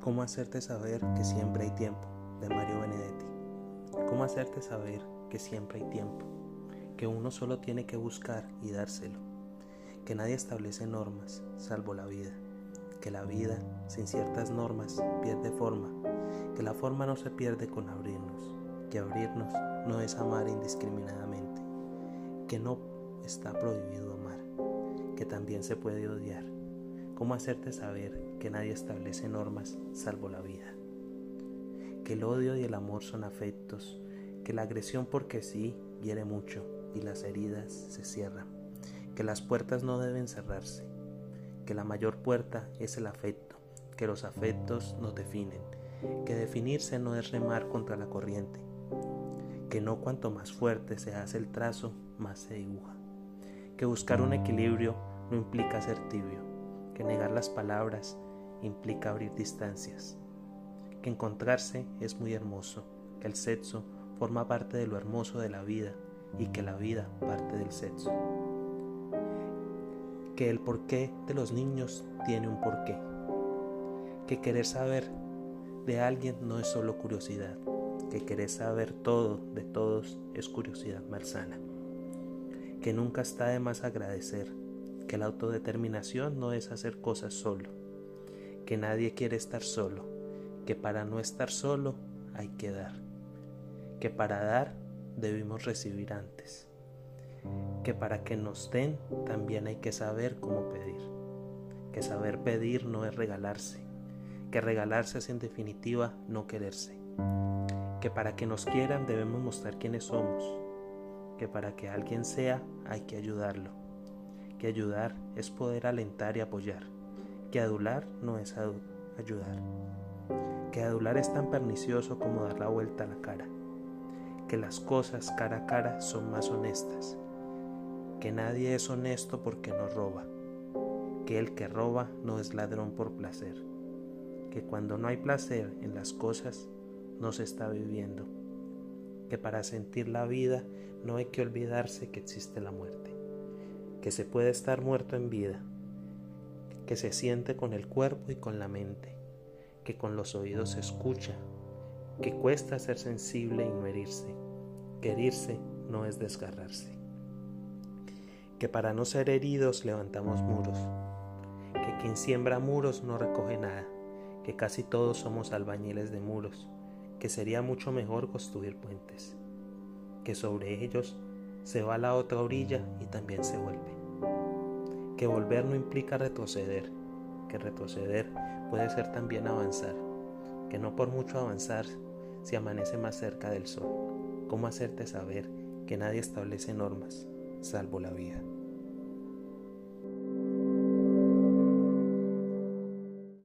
¿Cómo hacerte saber que siempre hay tiempo? de Mario Benedetti. ¿Cómo hacerte saber que siempre hay tiempo? Que uno solo tiene que buscar y dárselo. Que nadie establece normas, salvo la vida. Que la vida, sin ciertas normas, pierde forma. Que la forma no se pierde con abrirnos. Que abrirnos no es amar indiscriminadamente. Que no está prohibido amar. Que también se puede odiar. ¿Cómo hacerte saber que nadie establece normas salvo la vida? Que el odio y el amor son afectos, que la agresión porque sí hiere mucho y las heridas se cierran, que las puertas no deben cerrarse, que la mayor puerta es el afecto, que los afectos nos definen, que definirse no es remar contra la corriente, que no cuanto más fuerte se hace el trazo, más se dibuja, que buscar un equilibrio no implica ser tibio, que negar las palabras implica abrir distancias, que encontrarse es muy hermoso, que el sexo forma parte de lo hermoso de la vida y que la vida parte del sexo, que el porqué de los niños tiene un porqué, que querer saber de alguien no es solo curiosidad, que querer saber todo de todos es curiosidad malsana, que nunca está de más agradecer que la autodeterminación no es hacer cosas solo, que nadie quiere estar solo, que para no estar solo hay que dar, que para dar debemos recibir antes, que para que nos den también hay que saber cómo pedir, que saber pedir no es regalarse, que regalarse es en definitiva no quererse, que para que nos quieran debemos mostrar quiénes somos, que para que alguien sea hay que ayudarlo. Que ayudar es poder alentar y apoyar, que adular no es ayudar, que adular es tan pernicioso como dar la vuelta a la cara, que las cosas cara a cara son más honestas, que nadie es honesto porque no roba, que el que roba no es ladrón por placer, que cuando no hay placer en las cosas no se está viviendo, que para sentir la vida no hay que olvidarse que existe la muerte que se puede estar muerto en vida, que se siente con el cuerpo y con la mente, que con los oídos se escucha, que cuesta ser sensible y no herirse, que herirse no es desgarrarse, que para no ser heridos levantamos muros, que quien siembra muros no recoge nada, que casi todos somos albañiles de muros, que sería mucho mejor construir puentes, que sobre ellos se va a la otra orilla y también se vuelve que volver no implica retroceder, que retroceder puede ser también avanzar, que no por mucho avanzar se amanece más cerca del sol. ¿Cómo hacerte saber que nadie establece normas, salvo la vida?